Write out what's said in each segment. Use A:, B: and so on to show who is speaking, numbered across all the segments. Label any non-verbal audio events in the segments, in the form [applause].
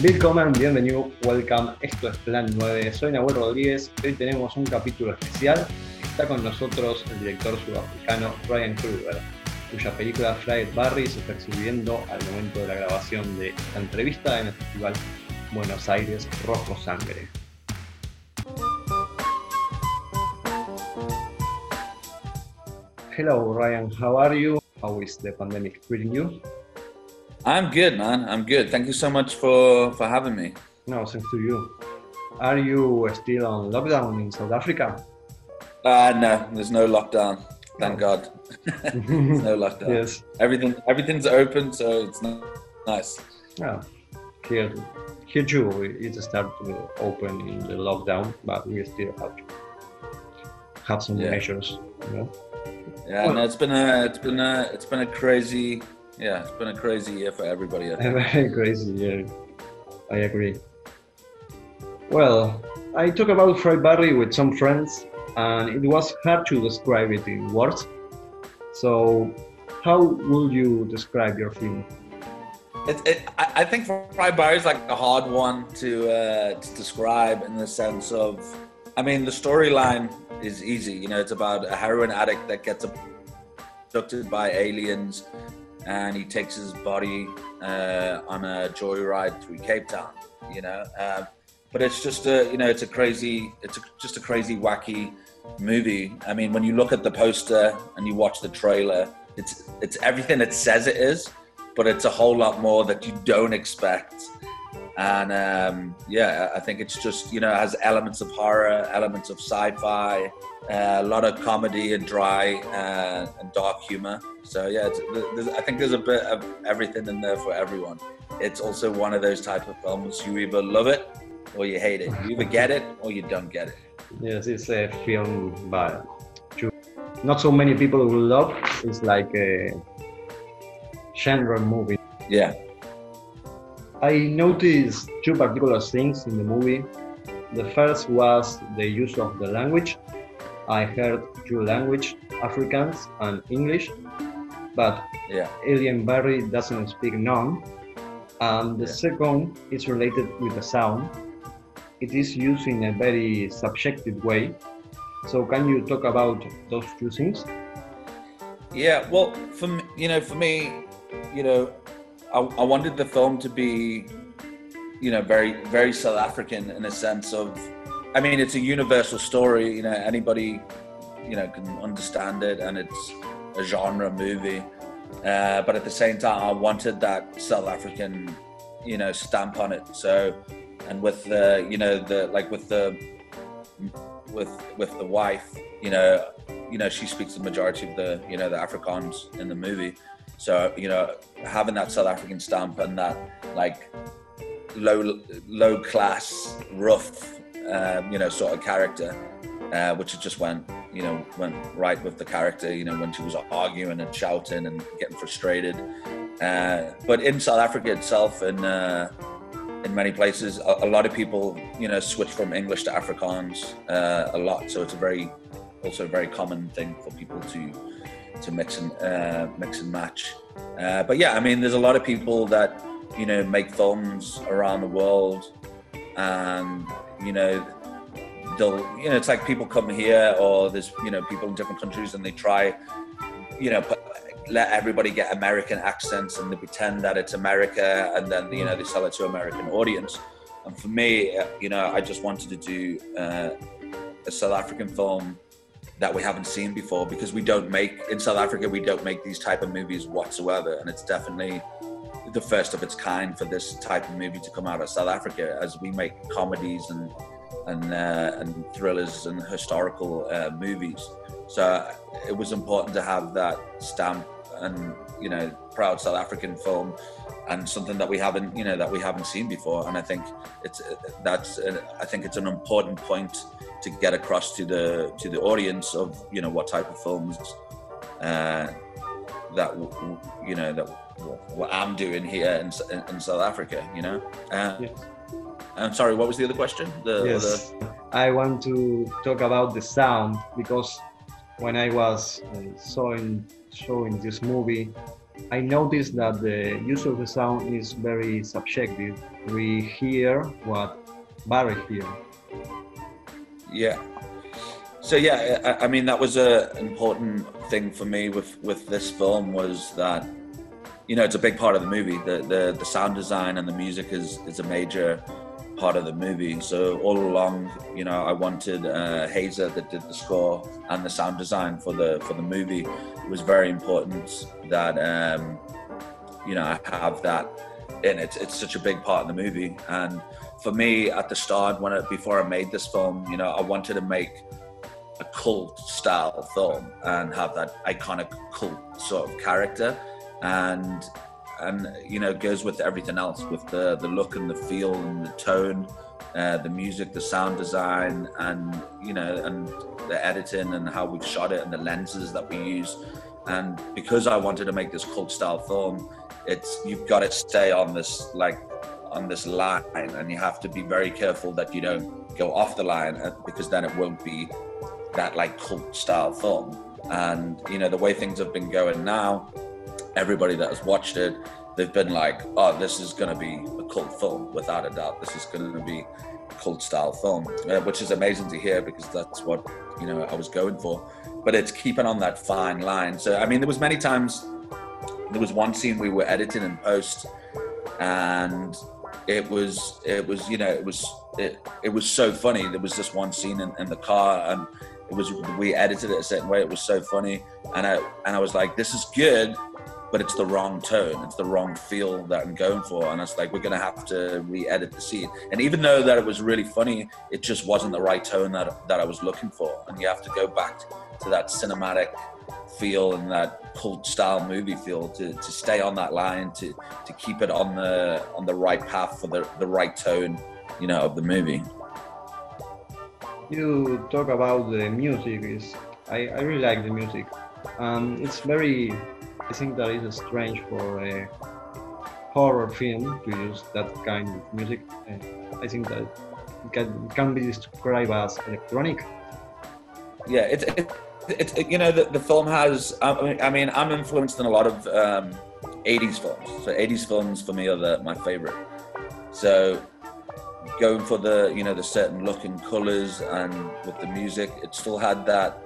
A: Willkommen, bienvenido, welcome. Esto es Plan 9. Soy Nahuel Rodríguez. Hoy tenemos un capítulo especial. Está con nosotros el director sudafricano Ryan Kruger, cuya película Fried Barry se está exhibiendo al momento de la grabación de esta entrevista en el Festival Buenos Aires Rojo Sangre. Hello, Ryan. How are you? How is the pandemic treating you?
B: I'm good, man. I'm good. Thank you so much for for having me.
A: No, thanks to you. Are you still on lockdown in South Africa?
B: Uh no, there's no lockdown. Thank God. there's no [laughs] lockdown.
A: Yes.
B: Everything everything's open, so it's nice.
A: Yeah. Here, here too, it started to open in the lockdown, but we still have to have some
B: Yeah.
A: measures. You know?
B: Yeah,
A: Well-
B: no, it's been a it's been a it's been a crazy yeah, it's been a crazy year for everybody. [laughs]
A: Very crazy, yeah. I agree. Well, I talked about Fried Barry with some friends, and it was hard to describe it in words. So, how would you describe your film?
B: It, it, I, think Fried Barry is like a hard one to uh, to describe in the sense of, I mean, the storyline is easy. You know, it's about a heroin addict that gets abducted by aliens, and he takes his body uh, on a joyride through Cape Town. You know, um, but it's just a you know it's a crazy it's a, just a crazy wacky movie. I mean, when you look at the poster and you watch the trailer, it's it's everything it says it is but it's a whole lot more that you don't expect. And um, yeah, I think it's just you know it has elements of horror, elements of sci-fi, uh, a lot of comedy and dry uh, and dark humor. So yeah, it's, I think there's a bit of everything in there for everyone. It's also one of those type of films you either love it or you hate it. You either get it or you don't get it.
A: Yes, it's a film, but to- not so many people will love. It's like a genre movie.
B: Yeah,
A: I noticed two particular things in the movie. The first was the use of the language. I heard two language, Afrikaans and English, but
B: yeah,
A: Alien Barry doesn't speak none. And the
B: Yeah.
A: second is related with the sound. It is used in a very subjective way. So can you talk about those two things?
B: Yeah, well, for you know, for me, you know, I, I wanted the film to be, you know, very, very South African in a sense of, I mean, it's a universal story. You know, anybody, you know, can understand it, and it's a genre movie. Uh, but at the same time, I wanted that South African, you know, stamp on it. So, and with the, you know, the like with the, with with the wife, you know, you know she speaks the majority of the you know the Afrikaans in the movie. So you know having that South African stamp and that like low low class rough um, you know sort of character, uh, which just went you know went right with the character. You know when she was arguing and shouting and getting frustrated. Uh, but in South Africa itself and. Uh, in many places, a, a lot of people, you know, switch from English to Afrikaans uh, a lot. So it's a very, also a very common thing for people to to mix and uh, mix and match. Uh, but yeah, I mean, there's a lot of people that you know make films around the world, and you know, they'll you know, it's like people come here or there's you know people in different countries and they try, you know, let everybody get American accents and they pretend that it's America and then you know they sell it to American audience. And for me, uh, you know, I just wanted to do uh, a South African film that we haven't seen before because we don't make in South Africa we don't make these type of movies whatsoever, and it's definitely the first of its kind for this type of movie to come out of South Africa as we make comedies and and uh, and thrillers and historical uh, movies. So it was important to have that stamp and you know proud South African film and something that we haven't you know that we haven't seen before. And I think it's that's I think it's an important point to get across to the to the audience of you know what type of films uh, that you know that what I'm doing here in, in, South Africa you know? Uh,
A: Yes.
B: I'm sorry what was the other question? The,
A: Yes, I want to talk about the sound because when I was uh, showing showing this movie, I noticed that the use of the sound is very subjective. We hear what Barry hears.
B: Yeah. So yeah, I, I mean that was a important thing for me with with this film was that you know it's a big part of the movie. The the, the sound design and the music is is a major part of the movie. So all along, you know, I wanted uh, Haezer that did the score and the sound design for the for the movie. It was very important that um, you know I have that. In it. It's such a big part of the movie, and for me at the start when it, before I made this film, you know, I wanted to make a cult style film and have that iconic cult sort of character, and and you know goes with everything else with the the look and the feel and the tone uh, the music the sound design and you know and the editing and how we've shot it and the lenses that we use. And because i wanted to make this cult style film it's you've got to stay on this like on this line and you have to be very careful that you don't go off the line uh, because then it won't be that like cult style film. And you know the way things have been going now everybody that has watched it, they've been like, "Oh, this is going to be a cult film, without a doubt. This is going to be a cult style film," uh, which is amazing to hear because that's what you know I was going for. But it's keeping on that fine line. So I mean, there was many times. There was one scene we were editing in post, and it was it was you know it was it, it was so funny. There was this one scene in, in the car and it was we edited it a certain way. It was so funny, and I and I was like, this is good, but it's the wrong tone. It's the wrong feel that I'm going for. And it's like, we're going to have to re edit the scene. And even though that it was really funny, it just wasn't the right tone that, that I was looking for. And you have to go back to that cinematic feel and that cult style movie feel to, to stay on that line, to, to keep it on the, on the right path for the, the right tone, you know, of the movie.
A: You talk about the music. Is I, I really like the music. Um, it's very I think that is strange for a horror film to use that kind of music. And I think that it can, can be described as electronic.
B: Yeah, it's it, it, it, you know the, the film has. I mean, I mean, I'm influenced in a lot of um, 80s films. So 80s films for me are the, my favorite. So going for the you know the certain look and colors and with the music, it still had that.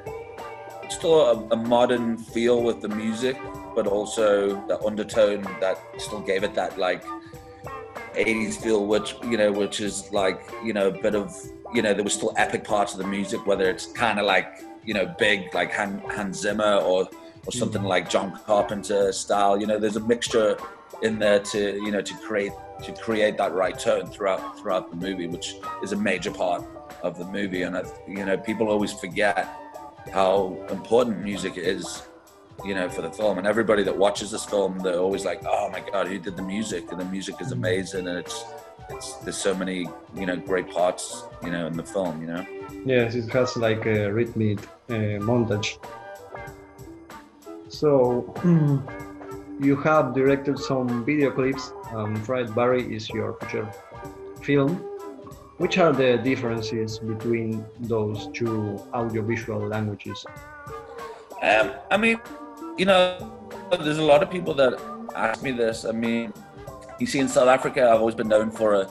B: Still a, a modern feel with the music, but also the undertone that still gave it that like 80s feel, which you know, which is like you know a bit of you know there was still epic parts of the music, whether it's kind of like you know big like Hans Zimmer or or something mm-hmm. like John Carpenter style. You know, there's a mixture in there to you know to create to create that right tone throughout throughout the movie, which is a major part of the movie. And I, you know, people always forget how important music is you know, for the film. And everybody that watches this film, they're always like, "Oh my god, who did the music?" And the music is amazing, and it's it's there's so many you know great parts you know in the film. You know.
A: Yes, it has like a rhythmic uh, montage. So [clears throat] you have directed some video clips. Um, Fried Barry is your feature film. Which are the differences between those two audiovisual languages?
B: Um, I mean, you know, there's a lot of people that ask me this. I mean, you see, in South Africa, I've always been known for a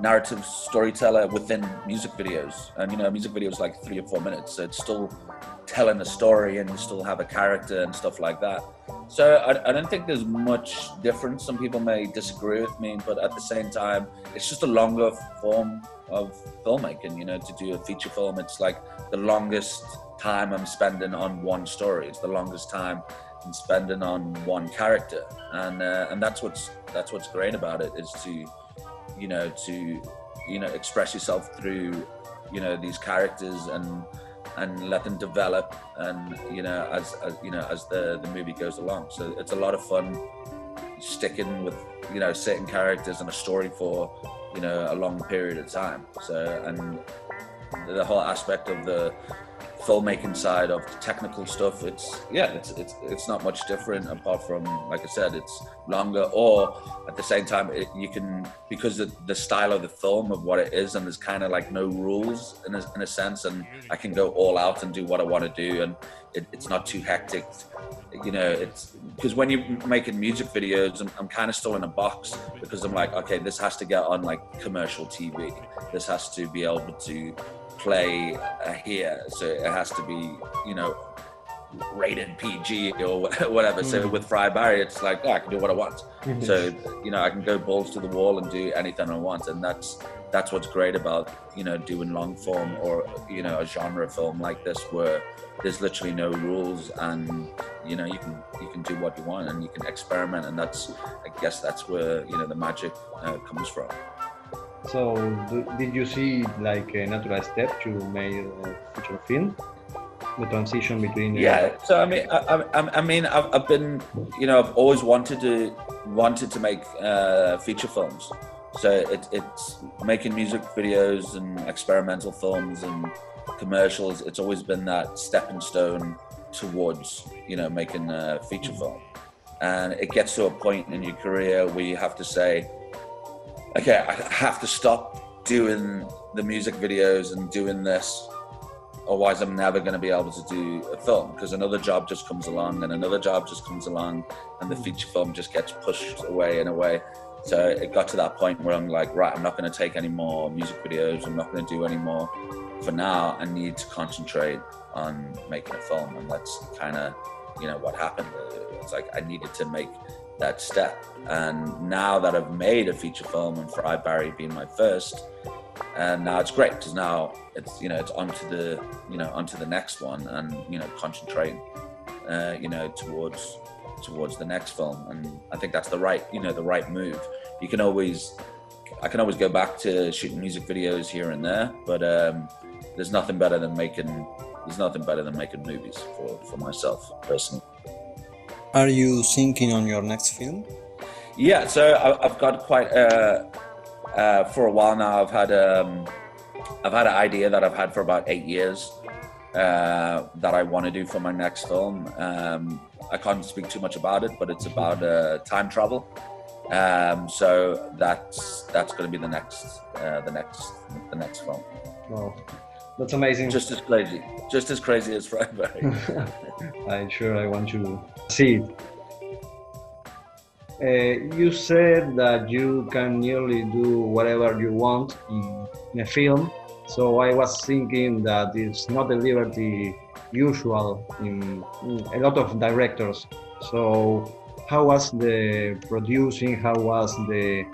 B: narrative storyteller within music videos. And, you know, music videos like three or four minutes. So it's still telling a story and you still have a character and stuff like that. So I, I don't think there's much difference. Some people may disagree with me, but at the same time, it's just a longer form of filmmaking. You know, to do a feature film, it's like the longest time I'm spending on one story. It's the longest time I'm spending on one character, and uh, and that's what's that's what's great about it is to, you know, to you know express yourself through, you know, these characters and and let them develop and you know as, as you know as the the movie goes along. So it's a lot of fun sticking with you know certain characters and a story for you know a long period of time. So and the whole aspect of the filmmaking side of the technical stuff, it's yeah, it's it's it's not much different apart from like I said, it's longer. Or at the same time, it, you can because the, the style of the film of what it is, and there's kind of like no rules in a, in a sense, and I can go all out and do what I want to do, and it, it's not too hectic. You know, it's because when you're making music videos, I'm, I'm kind of still in a box because I'm like, okay, this has to get on like commercial TV. This has to be able to play uh, here, so it has to be, you know, rated PG or [laughs] whatever. Mm. So with Fried Barry, it's like oh, I can do what I want. Mm-hmm. So you know, I can go balls to the wall and do anything I want, and that's that's what's great about you know doing long form or you know a genre film like this where there's literally no rules and you know you can you can do what you want and you can experiment and that's I guess that's where you know the magic uh, comes from.
A: So, do, did you see like a natural step to make a feature film? The transition between.
B: Yeah. So I mean, I, I, I, mean, I've, I've been, you know, I've always wanted to wanted to make uh, feature films. So it, it's making music videos and experimental films and commercials. It's always been that stepping stone towards, you know, making a feature film. And it gets to a point in your career where you have to say, okay, I have to stop doing the music videos and doing this, otherwise I'm never going to be able to do a film because another job just comes along and another job just comes along, and the hmm. feature film just gets pushed away and away. So it got to that point where I'm like, right, I'm not going to take any more music videos. I'm not going to do any more. For now, I need to concentrate on making a film, and that's kind of, you know, what happened. It's like I needed to make that step. And now that I've made a feature film and Fried Barry being my first, and now it's great because now it's you know it's onto the you know onto the next one and you know concentrating uh, you know towards towards the next film and I think that's the right you know the right move. You can always I can always go back to shooting music videos here and there, but um, there's nothing better than making there's nothing better than making movies for, for myself personally.
C: Are you thinking on your next film?
B: Yeah, so I've got quite uh, uh, for a while now. I've had um, I've had an idea that I've had for about eight years uh, that I want to do for my next film. Um, I can't speak too much about it, but it's about uh, time travel. Um, so that's that's going to be the next uh, the next the next film.
A: Wow. That's amazing.
B: Just as crazy. Just as crazy as Fried Barry.
A: I'm sure I want to see it. Uh, you said that you can nearly do whatever you want in, in a film. So I was thinking that it's not a liberty usual in, in a lot of directors. So how was the producing? How was the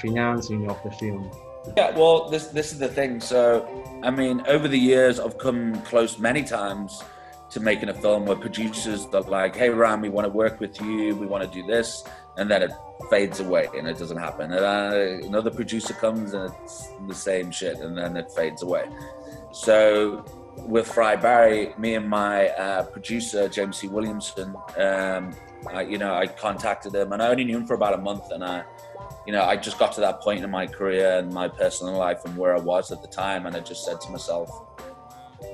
A: financing of the film?
B: Yeah, well, this this is the thing. So, I mean, over the years, I've come close many times to making a film where producers are like, "Hey, Ram, we want to work with you. We want to do this," and then it fades away and it doesn't happen. And uh, another producer comes and it's the same shit, and then it fades away. So, with Fried Barry, me and my uh, producer James C. Williamson, um, I, you know, I contacted him, and I only knew him for about a month, and I you know, I just got to that point in my career and my personal life and where I was at the time, and I just said to myself,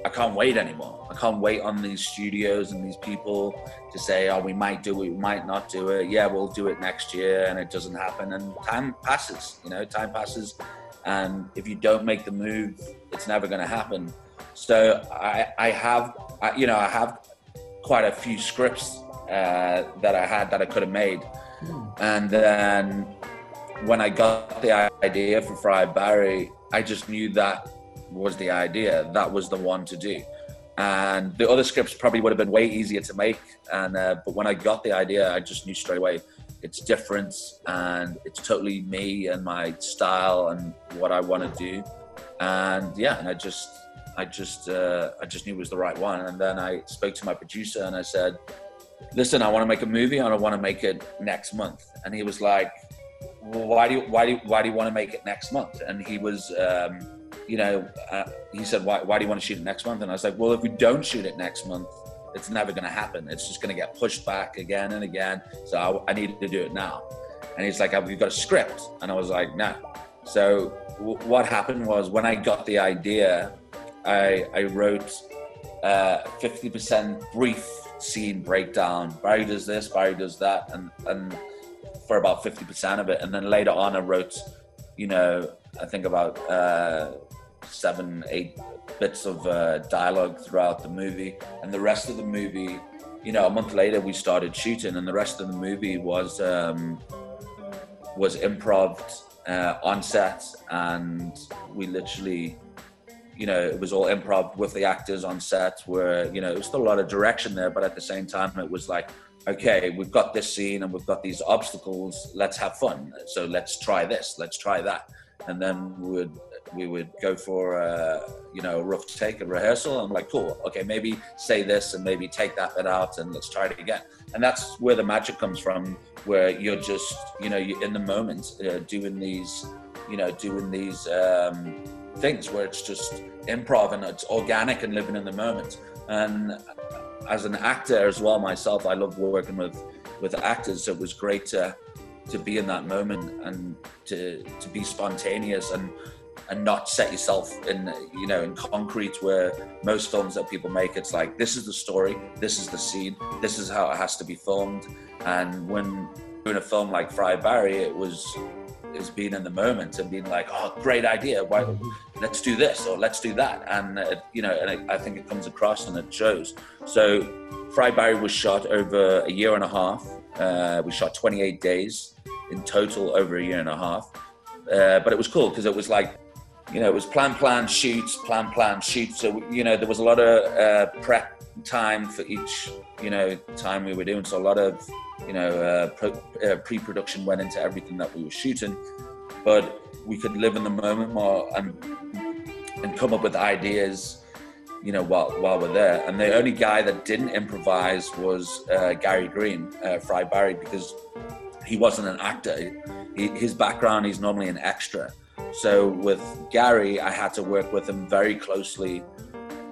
B: I can't wait anymore. I can't wait on these studios and these people to say, oh, we might do it, we might not do it. Yeah, we'll do it next year, and it doesn't happen. And time passes, you know, time passes. And if you don't make the move, it's never going to happen. So I, I have, I, you know, I have quite a few scripts uh, that I had that I could have made. Mm. And then when I got the idea for Fried Barry, I just knew that was the idea. That was the one to do. And the other scripts probably would have been way easier to make. And uh, but when I got the idea, I just knew straight away it's different and it's totally me and my style and what I want to do. And yeah, and I just, I just, uh, I just knew it was the right one. And then I spoke to my producer and I said, "Listen, I want to make a movie and I want to make it next month." And he was like, well, why do you why do you, why do you want to make it next month? And he was, um, you know, uh, he said, why why do you want to shoot it next month? And I was like, well, if we don't shoot it next month, it's never going to happen. It's just going to get pushed back again and again. So I, I needed to do it now. And he's like, have you got a script? And I was like, no. So w- what happened was when I got the idea, I I wrote uh, 50% brief scene breakdown. Barry does this, Barry does that, and and for about 50% of it, and then later on I wrote, you know, I think about uh, seven, eight bits of uh, dialogue throughout the movie, and the rest of the movie, you know, a month later we started shooting, and the rest of the movie was um, was improv uh, on set, and we literally, you know, it was all improv with the actors on set. Where you know, it was still a lot of direction there, but at the same time, it was like, okay, we've got this scene and we've got these obstacles. Let's have fun. So let's try this. Let's try that. And then we would we would go for a, you know a rough take a rehearsal. I'm like, cool, okay, maybe say this and maybe take that bit out and let's try it again. And that's where the magic comes from, where you're just you know you're in the moment uh, doing these you know doing these um, things where it's just improv and it's organic and living in the moment. And as an actor as well myself, I love working with with actors. So it was great to to be in that moment and to to be spontaneous and and not set yourself in you know in concrete where most films that people make it's like this is the story this is the scene this is how it has to be filmed and when doing a film like fried barry it was is being in the moment and being like oh great idea. Why let's do this or let's do that. And uh, you know and it, i think it comes across and it shows. So fried barry was shot over a year and a half. Uh, we shot 28 days in total over a year and a half. Uh, but it was cool because it was like you know, it was plan, plan, shoots, plan, plan, shoots. So, you know, there was a lot of uh, prep time for each, you know, time we were doing. So a lot of, you know, uh, uh, pre-production went into everything that we were shooting, but we could live in the moment more and and come up with ideas, you know, while while we're there. And the only guy that didn't improvise was uh, Gary Green, uh, Fried Barry, because he wasn't an actor. He, his background, he's normally an extra. So with Gary, I had to work with him very closely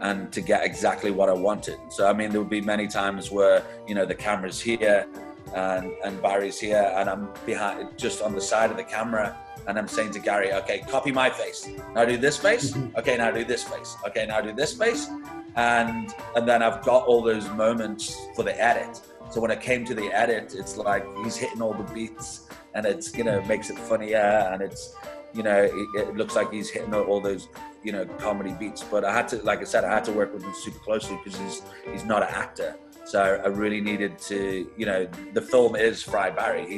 B: and to get exactly what I wanted. So I mean, there would be many times where you know the camera's here and and Barry's here, and I'm behind, just on the side of the camera, and I'm saying to Gary, okay, copy my face. Now do this face. [laughs] Okay, now do this face. Okay, now do this face, and and then I've got all those moments for the edit. So when it came to the edit, it's like he's hitting all the beats, and it's you know makes it funnier, and it's you know, it, it, looks like he's hitting all those, you know, comedy beats. But I had to, like I said, I had to work with him super closely because he's he's not an actor. So I really needed to, you know, the film is Fried Barry. He,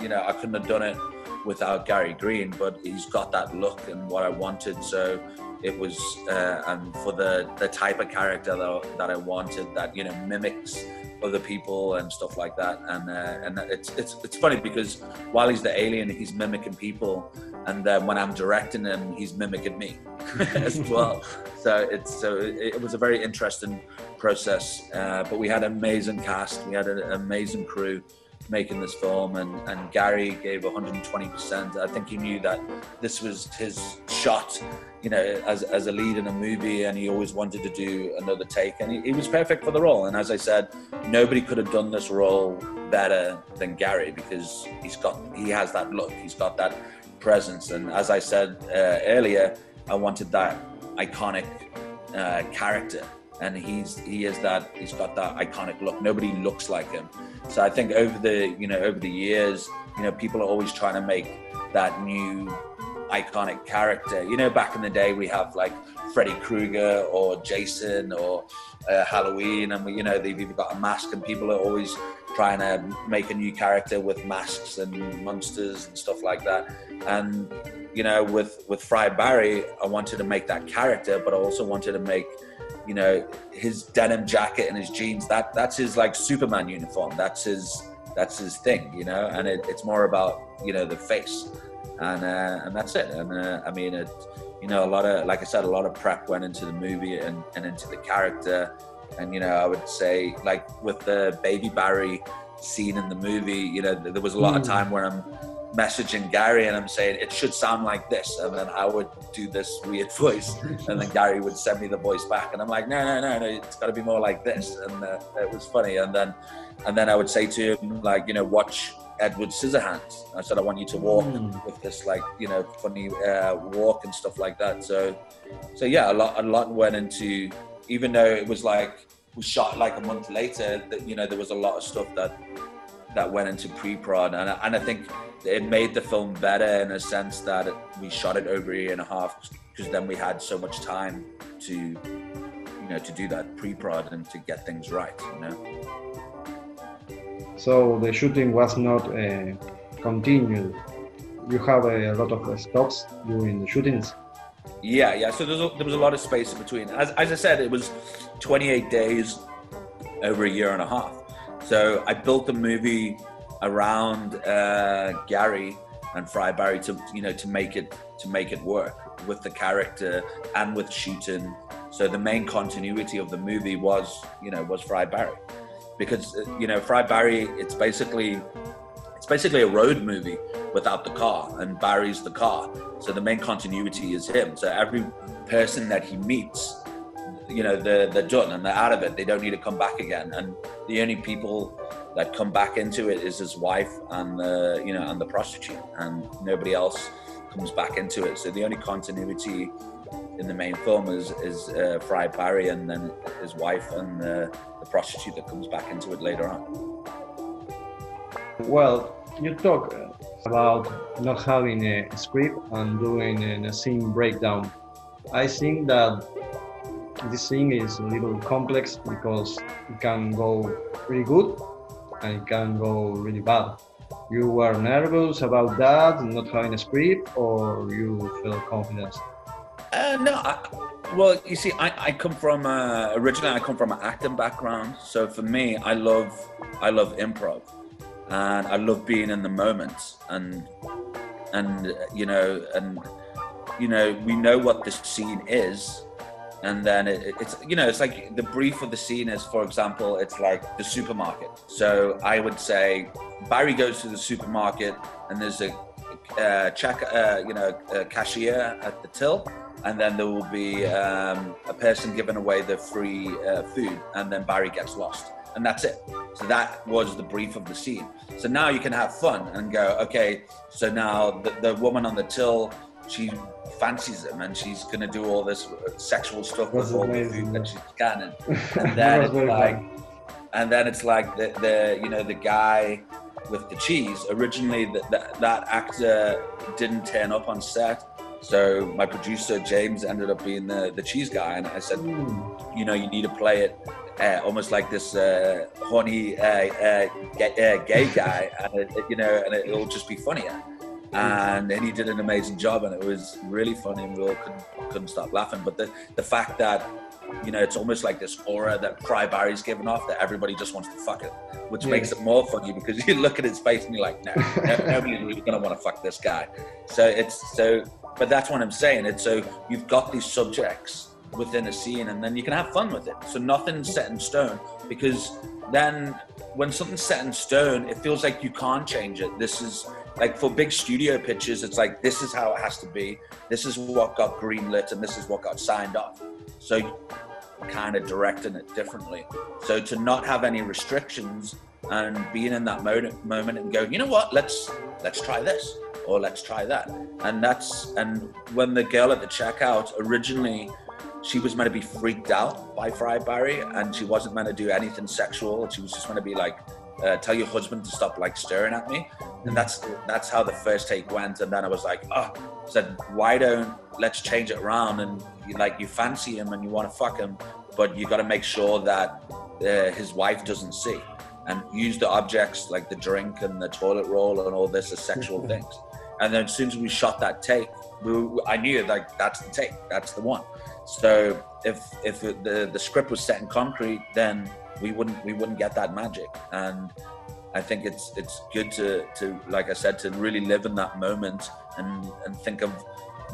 B: you know, I couldn't have done it without Gary Green, but he's got that look and what I wanted. So it was, uh, and for the the type of character that, that I wanted, that you know mimics other people and stuff like that. And uh, and it's it's it's funny because while he's the alien, he's mimicking people, and then when I'm directing him, he's mimicking me [laughs] as well. So it's so it, was a very interesting process. Uh, but we had an amazing cast, we had an amazing crew making this film and, and Gary gave 120%. I think he knew that this was his shot, you know, as, as a lead in a movie and he always wanted to do another take and he, he was perfect for the role. And as I said, nobody could have done this role better than Gary because he's got, he has that look, he's got that presence. And as I said uh, earlier, I wanted that iconic uh, character and he's he is that he's got that iconic look. Nobody looks like him. So i think over the you know over the years you know people are always trying to make that new iconic character. You know back in the day we have like freddy krueger or jason or uh, halloween and we, you know they've even got a mask and people are always trying to make a new character with masks and monsters and stuff like that. And you know with with fried barry i wanted to make that character but i also wanted to make you know his denim jacket and his jeans that that's his like superman uniform. That's his that's his thing you know? And it, it's more about you know the face. And uh, and that's it. And uh, i mean it you know a lot of like i said a lot of prep went into the movie and, and into the character. And you know i would say like with the baby barry scene in the movie you know there was a lot mm. of time where i'm messaging Gary and I'm saying it should sound like this, and then I would do this weird [laughs] voice, and then Gary would send me the voice back, and I'm like, no, no, no, no, it's got to be more like this, and uh, it was funny, and then, and then I would say to him like, you know, watch Edward Scissorhands. I said I want you to walk mm. with this like you know funny uh, walk and stuff like that. So, so yeah, a lot, a lot went into even though it was like was shot like a month later, that you know there was a lot of stuff that that went into pre-prod, and and I think it made the film better in a sense that it, we shot it over a year and a half because then we had so much time to you know to do that pre-prod and to get things right, you know.
A: So the shooting was not uh, continued. You have a lot of stops during the shootings.
B: Yeah, yeah. So a, there was a lot of space in between. As, as I said, it was 28 days over a year and a half. So I built the movie around uh, Gary and Fried Barry to you know to make it to make it work with the character and with shooting. So the main continuity of the movie was you know was Fried Barry because uh, you know Fried Barry it's basically it's basically a road movie without the car and Barry's the car. So the main continuity is him. So every person that he meets you know they're, they're done and they're out of it they don't need to come back again and the only people that come back into it is his wife and the you know and the prostitute and nobody else comes back into it so the only continuity in the main film is is uh, Fried Barry and then his wife and the, the prostitute that comes back into it later on.
A: Well, you talk about not having a script and doing a scene breakdown. I think that this thing is a little complex because it can go really good and it can go really bad. You were nervous about that, not having a script, or you feel confident?
B: Uh, no, I, well, you see, I, I come from uh, originally I come from an acting background, so for me, I love I love improv, and I love being in the moment, and and you know, and you know, we know what the scene is, and then it, it's you know, it's like the brief of the scene is, for example, it's like the supermarket. So I would say Barry goes to the supermarket, and there's a uh, check, uh, you know, a cashier at the till and then there will be um, a person giving away the free uh, food, and then Barry gets lost, and that's it. So that was the brief of the scene. So now you can have fun and go, okay. So now the, the woman on the till, she fancies him, and she's gonna do all this sexual stuff
A: That's
B: with all
A: amazing,
B: the food that she's scanning, [laughs] and then it's like, and then it's like the, the you know the guy with the cheese. Originally, that that, that actor didn't turn up on set so my producer James ended up being the, the cheese guy, and I said,
A: Mm.
B: you know, you need to play it uh, almost like this uh, horny uh, uh, gay, uh, gay guy, and it, you know, and it, will just be funnier. And then he did an amazing job, and it was really funny, and we all couldn't, couldn't stop laughing. But the the fact that you know, it's almost like this aura that Fried Barry's giving off that everybody just wants to fuck it, which
A: Yeah.
B: makes it more funny because [laughs] you look at his face and you're like, no, no [laughs] nobody's really gonna want to fuck this guy. So it's so, but that's what I'm saying. It's so you've got these subjects within a scene, and then you can have fun with it. So nothing's set in stone because then when something's set in stone, it feels like you can't change it. This is like for big studio pitches, it's like this is how it has to be. This is what got greenlit, and this is what got signed off. So kind of directing it differently. So to not have any restrictions and being in that moment moment and going, you know what, let's let's try this or let's try that. And that's and when the girl at the checkout originally she was meant to be freaked out by Fried Barry and she wasn't meant to do anything sexual. She was just meant to be like, uh, tell your husband to stop like staring at me. And that's that's how the first take went. And then I was like, oh, said, why don't let's change it around and you, like you fancy him and you want to fuck him, but you got to make sure that uh, his wife doesn't see and use the objects like the drink and the toilet roll and all this as sexual [laughs] things. And then as soon as we shot that take, we, I knew like that's the take, that's the one. So if if the the script was set in concrete, then we wouldn't we wouldn't get that magic. And I think it's it's good to to like I said to really live in that moment and and think of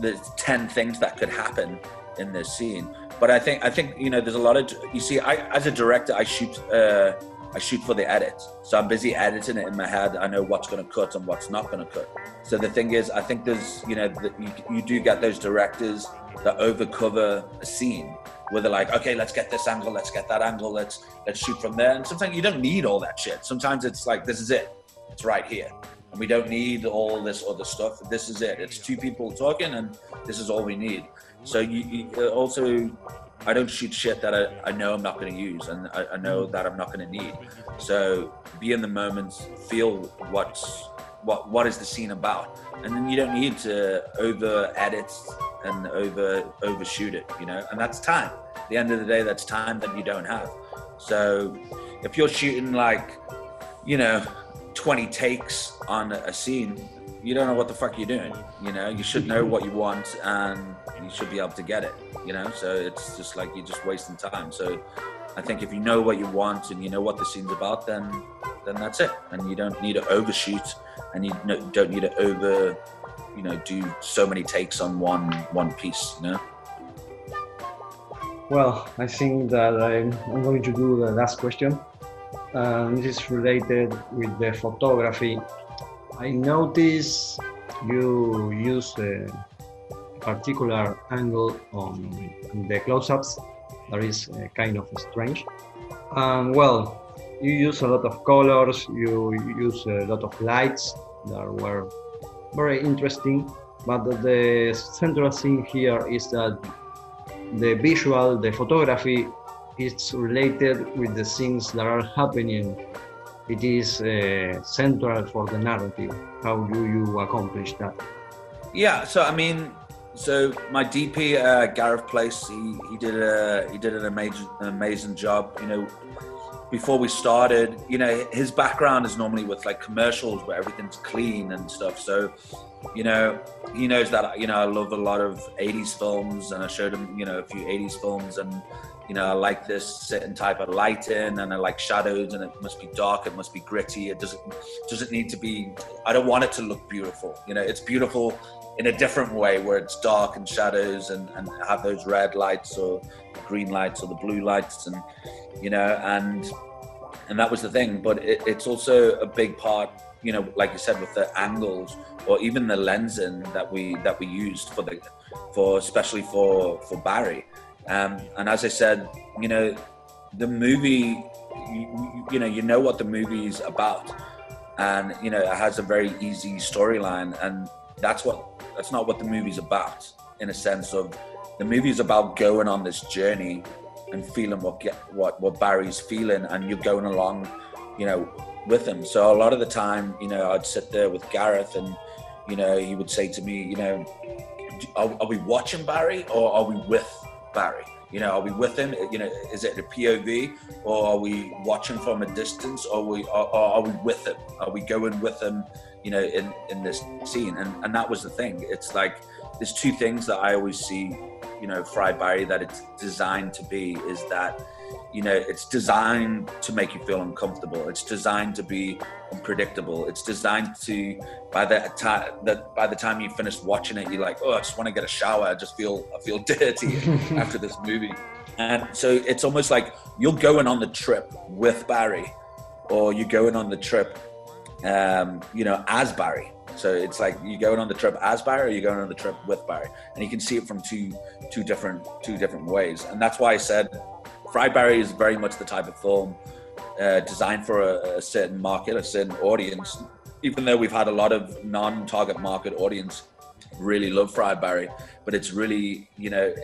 B: the ten things that could happen in this scene. But I think I think you know there's a lot of you see I as a director I shoot uh, I shoot for the edit, so I'm busy editing it in my head. I know what's going to cut and what's not going to cut. So the thing is, I think there's you know that you, you do get those directors that overcover a scene where they're like, okay, let's get this angle, let's get that angle, let's let's shoot from there. And sometimes you don't need all that shit. Sometimes it's like this is it, it's right here, and we don't need all this other stuff. This is it. It's two people talking, and this is all we need. So you, you uh, also I don't shoot shit that I, I know I'm not going to use and I, I know that I'm not going to need. So be in the moment, feel what's what what is the scene about, and then you don't need to over edit and over overshoot it, you know. And that's time. At the end of the day, that's time that you don't have. So if you're shooting like, you know, 20 takes on a scene, you don't know what the fuck you're doing. You know, you should know what you want and you should be able to get it. You know, so it's just like you're just wasting time. So I think if you know what you want and you know what the scene's about, then then that's it. And you don't need to overshoot, and you don't need to over, you know, do so many takes on one one piece. You know.
A: Well, I think that I'm, going to do the last question. Um, this is related with the photography. I notice you use a particular angle on the close-ups that is uh, kind of strange. And well, you use a lot of colors, you use a lot of lights that were very interesting. But the central thing here is that the visual, the photography, is related with the things that are happening. It is uh, central for the narrative. How do you accomplish that?
B: Yeah, so I mean, so my DP uh, Gareth Place, he, he did a he did an amazing an amazing job. You know, before we started, you know, his background is normally with like commercials where everything's clean and stuff. So, you know, he knows that, you know, I love a lot of 80s films and I showed him, you know, a few 80s films and, you know, I like this certain type of lighting and I like shadows and it must be dark, it must be gritty. It doesn't, doesn't need to be, I don't want it to look beautiful. You know, it's beautiful in a different way where it's dark and shadows and, and have those red lights or green lights or the blue lights and, you know, and and that was the thing. But it, it's also a big part, you know, like you said, with the angles or even the lensing that we that we used for the for especially for for Barry. Um, and as I said, you know, the movie, you, you know, you know what the movie is about, and you know, it has a very easy storyline, and that's what that's not what the movie's about in a sense of the movie is about going on this journey and feeling what what what Barry's feeling, and you're going along, you know, with him. So a lot of the time, you know, I'd sit there with Gareth, and you know, he would say to me, you know, are, are we watching Barry or are we with Barry? You know, are we with him? You know, is it a POV or are we watching from a distance or are we are, are we with him? Are we going with him? You know, in in this scene, and and that was the thing. It's like there's two things that I always see you know Fried Barry that it's designed to be is that you know it's designed to make you feel uncomfortable. It's designed to be unpredictable. It's designed to by the time that by the time you finish watching it you're like oh i just want to get a shower. I just feel i feel [laughs] dirty [laughs] after this movie. And so it's almost like you're going on the trip with barry or you're going on the trip um, you know as barry so it's like you're going on the trip as Barry, or you're going on the trip with Barry, and you can see it from two two different two different ways. And that's why I said Fried Barry is very much the type of film uh, designed for a, a, certain market, a certain audience. Even though we've had a lot of non-target market audience really love Fried Barry, but it's really you know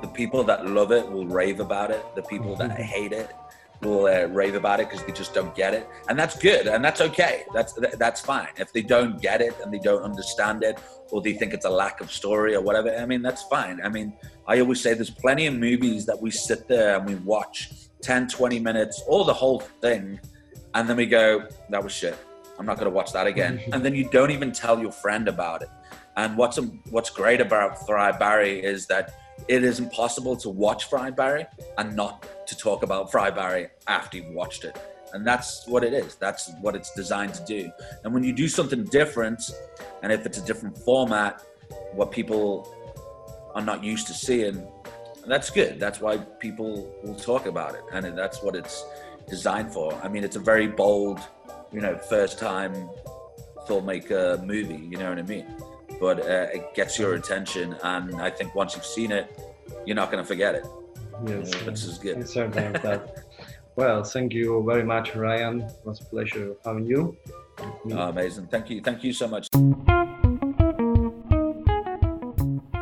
B: the people that love it will rave about it. The people that [laughs] hate it will uh, rave about it because they just don't get it, and that's good, and that's okay. That's that's fine. If they don't get it and they don't understand it, or they think it's a lack of story or whatever, I mean that's fine. I mean, I always say there's plenty of movies that we sit there and we watch 10, 20 minutes, or the whole thing, and then we go, that was shit. I'm not going to watch that again. [laughs] and then you don't even tell your friend about it. And what's what's great about Fried Barry is that it is impossible to watch Fried Barry and not to talk about Fried Barry after you've watched it. And that's what it is. That's what it's designed to do. And when you do something different, and if it's a different format, what people are not used to seeing, that's good. That's why people will talk about it. And that's what it's designed for. I mean, it's a very bold, you know, first time filmmaker movie, you know what I mean? But uh, it gets your attention. And I think once you've seen it, you're not going to forget it.
A: Yes,
B: this is good.
A: Certainly that. [laughs] well, thank you very much, Ryan. It was a pleasure having you.
B: Oh, amazing. Thank you. Thank you so much.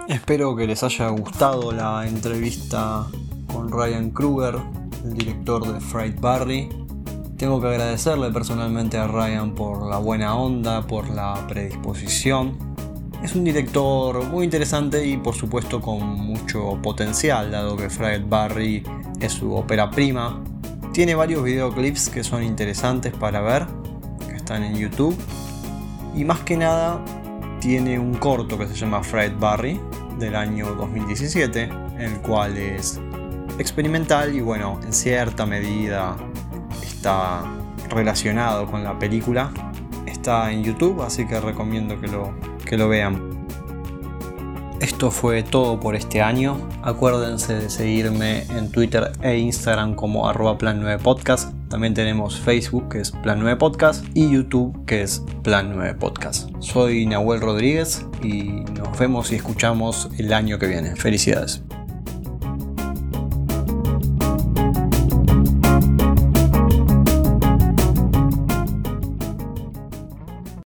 C: Espero que les haya gustado la entrevista con Ryan Kruger, el director de Fright Barry. Tengo que agradecerle personalmente a Ryan por la buena onda, por la predisposición. Es un director muy interesante y por supuesto con mucho potencial, dado que Fright Barry es su ópera prima. Tiene varios videoclips que son interesantes para ver, que están en YouTube. Y más que nada, tiene un corto que se llama Fright Barry del año 2017, el cual es experimental y bueno, en cierta medida está relacionado con la película. Está en YouTube, así que recomiendo que lo, que lo vean. Esto fue todo por este año. Acuérdense de seguirme en Twitter e Instagram como arroba plan 9 podcast. También tenemos Facebook que es Plan 9 Podcast y YouTube que es Plan 9 Podcast. Soy Nahuel Rodríguez y nos vemos y escuchamos el año que viene. Felicidades.